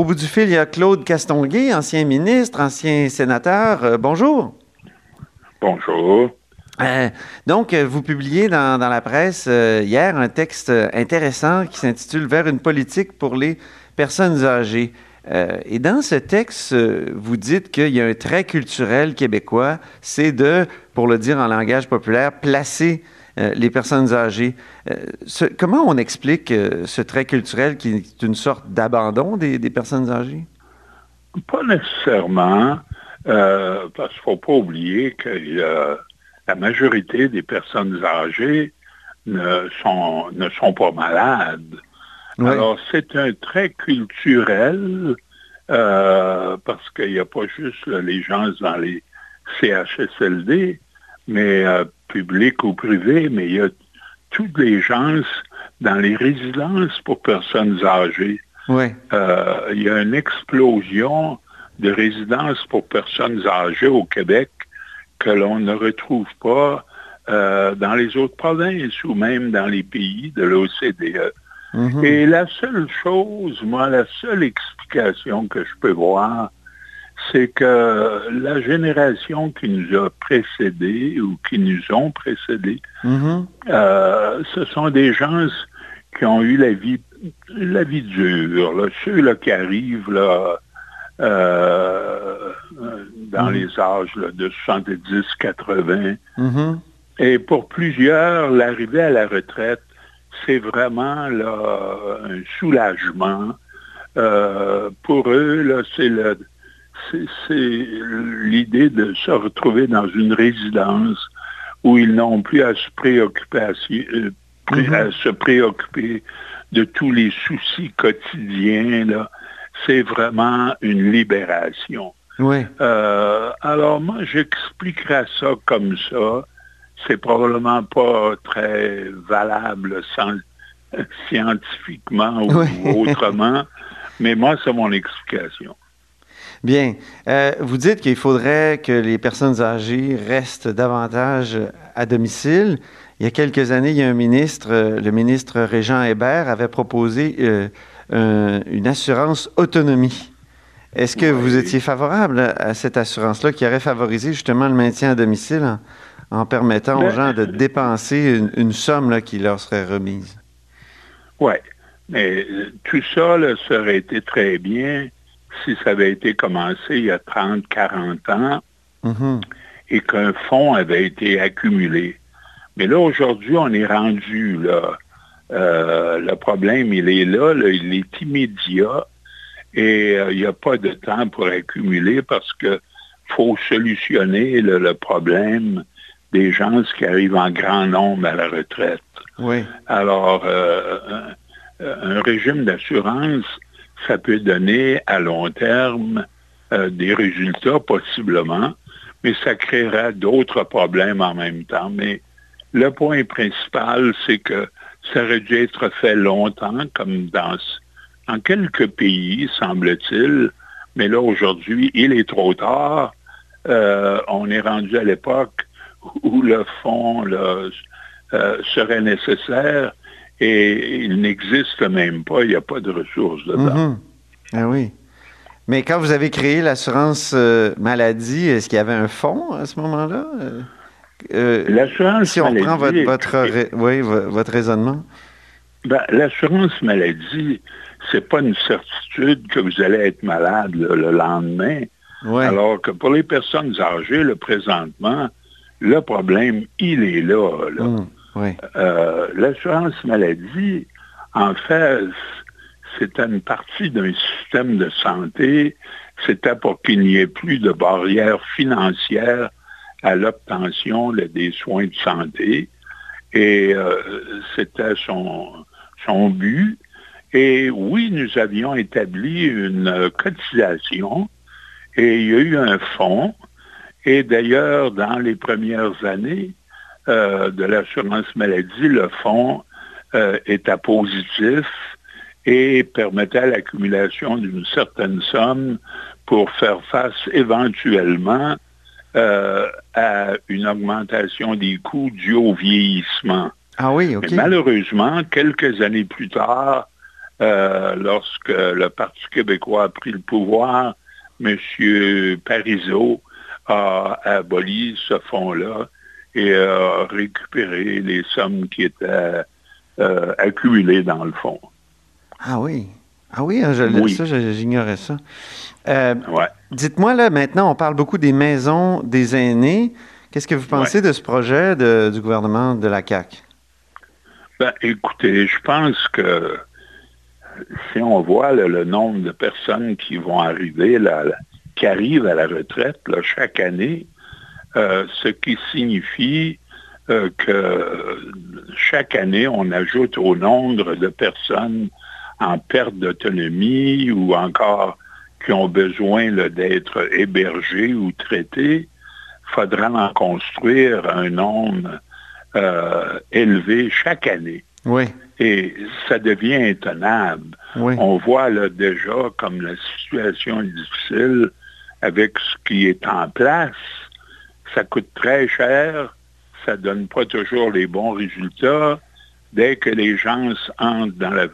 Au bout du fil, il y a Claude Castonguay, ancien ministre, ancien sénateur. Euh, bonjour. Bonjour. Euh, donc, euh, vous publiez dans, la presse hier un texte intéressant qui s'intitule Vers une politique pour les personnes âgées. et dans ce texte, vous dites qu'il y a un trait culturel québécois, c'est de, pour le dire en langage populaire, placer euh, les personnes âgées. Euh, comment on explique euh, ce trait culturel qui est une sorte d'abandon des, personnes âgées? Pas nécessairement, parce qu'il ne faut pas oublier que la majorité des personnes âgées ne sont, ne sont pas malades. Alors, c'est un trait culturel parce qu'il n'y a pas juste les gens dans les CHSLD, mais public ou privé, mais il y a toutes les gens dans les résidences pour personnes âgées. Euh, il y a une explosion de résidences pour personnes âgées au Québec que l'on ne retrouve pas euh, dans les autres provinces ou même dans les pays de l'OCDE. Mm-hmm. Et la seule chose, moi, la seule explication que je peux voir, c'est que la génération qui nous a précédés ou qui nous ont précédés, mm-hmm. euh, ce sont des gens qui ont eu la vie, la vie dure, ceux là, qui arrivent là, euh, dans mm-hmm. les âges de 70-80. Mm-hmm. Et pour plusieurs, l'arrivée à la retraite, c'est vraiment là, un soulagement. Euh, pour eux, c'est le, c'est l'idée de se retrouver dans une résidence où ils n'ont plus à se préoccuper, euh, mm-hmm. se préoccuper de tous les soucis quotidiens. C'est vraiment une libération. Euh, alors moi, j'expliquerai ça comme ça. C'est probablement pas très valable scientifiquement ou autrement, mais moi, c'est mon explication. Bien. Euh, vous dites qu'il faudrait que les personnes âgées restent davantage à domicile. Il y a quelques années, il y a un ministre, euh, le ministre Régent Hébert, avait proposé euh, une assurance autonomie. Est-ce que vous étiez favorable à cette assurance-là qui aurait favorisé justement le maintien à domicile en, permettant aux gens de dépenser une, somme qui leur serait remise? Oui, mais tout ça ça aurait été très bien si ça avait été commencé il y a 30, 40 ans mm-hmm. et qu'un fonds avait été accumulé. Mais là, aujourd'hui, on est rendu là. Euh, le problème, il est là, il est immédiat et euh, il n'y a pas de temps pour accumuler parce que faut solutionner le problème des gens qui arrivent en grand nombre à la retraite. Oui. Alors, euh, un, régime d'assurance ça peut donner à long terme euh, des résultats possiblement, mais ça créera d'autres problèmes en même temps. Mais le point principal, c'est que ça aurait dû être fait longtemps, comme dans, quelques pays, semble-t-il, mais là, aujourd'hui, il est trop tard. Euh, on est rendu à l'époque où le fonds euh, serait nécessaire et il n'existe même pas, il n'y a pas de ressources dedans. Mhm. Ah oui. Mais quand vous avez créé l'assurance euh, maladie, est-ce qu'il y avait un fonds à ce moment-là? Euh, euh, l'assurance Si on prend votre, votre, raisonnement. Ben, l'assurance maladie, c'est pas une certitude que vous allez être malade le lendemain. Alors que pour les personnes âgées, le présentement, le problème, il est là. là. Euh, l'assurance maladie, en fait, c'était une partie d'un système de santé. C'était pour qu'il n'y ait plus de barrières financières à l'obtention des soins de santé. Et euh, c'était son, son but. Et oui, nous avions établi une cotisation et il y a eu un fonds. Et d'ailleurs, dans les premières années, euh, de l'assurance maladie, le fonds euh, était positif et permettait l'accumulation d'une certaine somme pour faire face éventuellement euh, à une augmentation des coûts due au vieillissement. Ah oui, OK. malheureusement, quelques années plus tard, lorsque le Parti québécois a pris le pouvoir, M. Parizeau a aboli ce fonds-là et a récupéré les sommes qui étaient accumulées dans le fonds. Ah oui. Ah oui, hein, ça, j'ignorais ça. Euh, dites-moi, là, maintenant, on parle beaucoup des maisons des aînés. Qu'est-ce que vous pensez de ce projet du gouvernement de la CAQ? Ben, écoutez, je pense que si on voit le nombre de personnes qui vont arriver, qui arrivent à la retraite chaque année, euh, ce qui signifie euh, que chaque année, on ajoute au nombre de personnes en perte d'autonomie ou encore qui ont besoin d'être hébergés ou traités, il faudra en construire un nombre euh, élevé chaque année. Oui. Et ça devient intenable. On voit là, déjà comme la situation est difficile avec ce qui est en place. Ça coûte très cher, ça ne donne pas toujours les bons résultats. Dès que les gens entrent dans la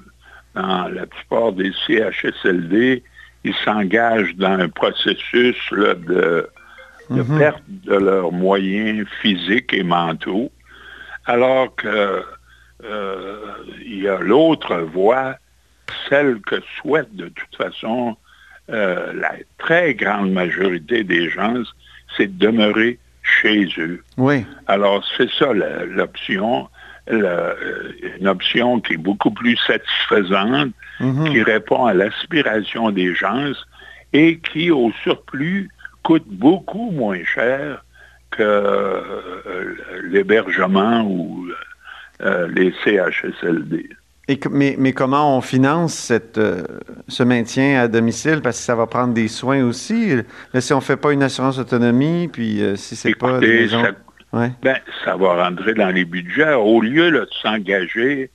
dans la plupart des CHSLD, ils s'engagent dans un processus de, mhm. perte de leurs moyens physiques et mentaux, alors qu'il euh, y a l'autre voie, celle que souhaite de toute façon euh, la très grande majorité des gens, c'est de demeurer chez eux. Oui. Alors, c'est ça l'option. Euh, une option qui est beaucoup plus satisfaisante, mhm. qui répond à l'aspiration des gens et qui, au surplus, coûte beaucoup moins cher que euh, l'hébergement ou euh, les CHSLD. Et, mais, mais, comment on finance cette, ce maintien à domicile? Parce que ça va prendre des soins aussi. si on ne fait pas une assurance autonomie, puis si c'est pas des ben, ça va rentrer dans les budgets. Au lieu de s'engager,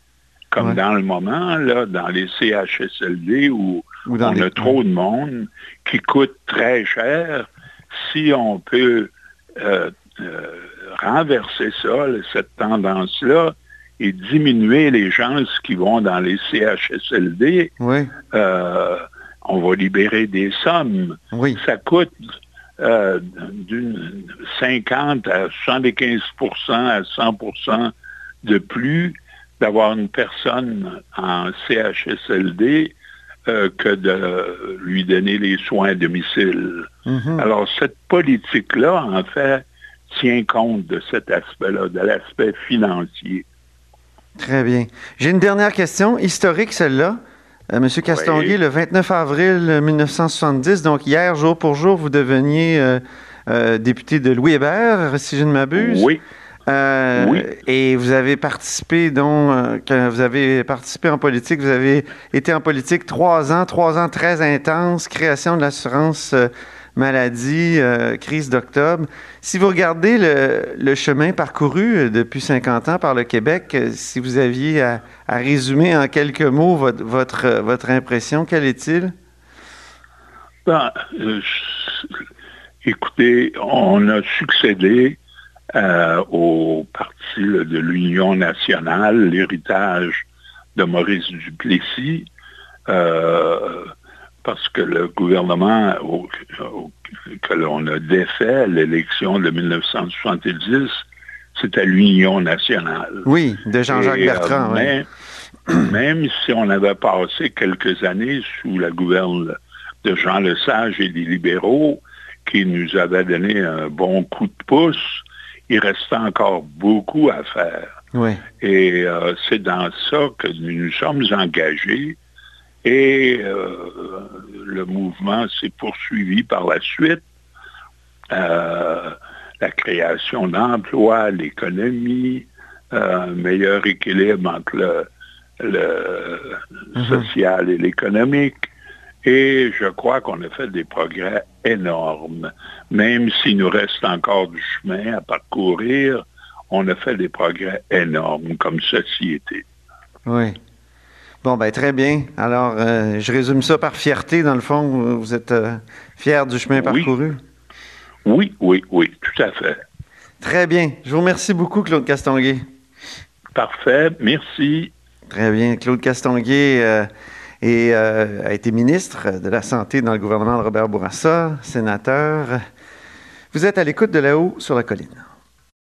comme dans le moment, là, dans les CHSLD où on a trop de monde qui coûte très cher, si on peut euh, euh, renverser ça, cette tendance-là, et diminuer les gens qui vont dans les CHSLD, euh, on va libérer des sommes. Ça coûte euh, d'une 50 à 75% à 100% de plus d'avoir une personne en CHSLD euh, que de lui donner les soins à domicile. Mm-hmm. Alors, cette politique-là, en fait, tient compte de cet aspect-là, de l'aspect financier. Très bien. J'ai une dernière question, historique celle-là. Euh, Monsieur Castonguay, le 29 avril 1970, donc hier, jour pour jour, vous deveniez euh, euh, député de Louis Hébert, si je ne m'abuse. Oui. oui. Et vous avez participé, donc, vous avez participé en politique, vous avez été en politique trois ans, trois ans très intenses, création de l'assurance maladie, euh, crise d'octobre. Si vous regardez le, chemin parcouru euh, depuis 50 ans par le Québec, euh, si vous aviez à, résumer en quelques mots votre, impression, quel est-il? Ben, écoutez, on a succédé au parti de l'Union nationale, l'héritage de Maurice Duplessis parce que le gouvernement que l'on a défait l'élection de 1970, c'était l'Union nationale. Oui, de Jean-Jacques euh, Bertrand. Même si on avait passé quelques années sous la gouverne de Jean Lesage et des libéraux, qui nous avaient donné un bon coup de pouce, il restait encore beaucoup à faire. Oui. Et euh, c'est dans ça que nous nous sommes engagés et euh, le mouvement s'est poursuivi par la suite. Euh, la création d'emplois, l'économie, un meilleur équilibre entre le, mhm. social et l'économique. Et je crois qu'on a fait des progrès énormes. Même s'il nous reste encore du chemin à parcourir, on a fait des progrès énormes comme société. Oui. Bon, ben très bien. Alors, euh, je résume ça par fierté, dans le fond. Vous êtes euh, fier du chemin parcouru? Oui, oui, oui, tout à fait. Très bien. Je vous remercie beaucoup, Claude Castonguay. Parfait, merci. Très bien. Claude Castonguay, euh, et a été ministre de la Santé dans le gouvernement de Robert Bourassa, sénateur. Vous êtes à l'écoute de là-haut sur la colline.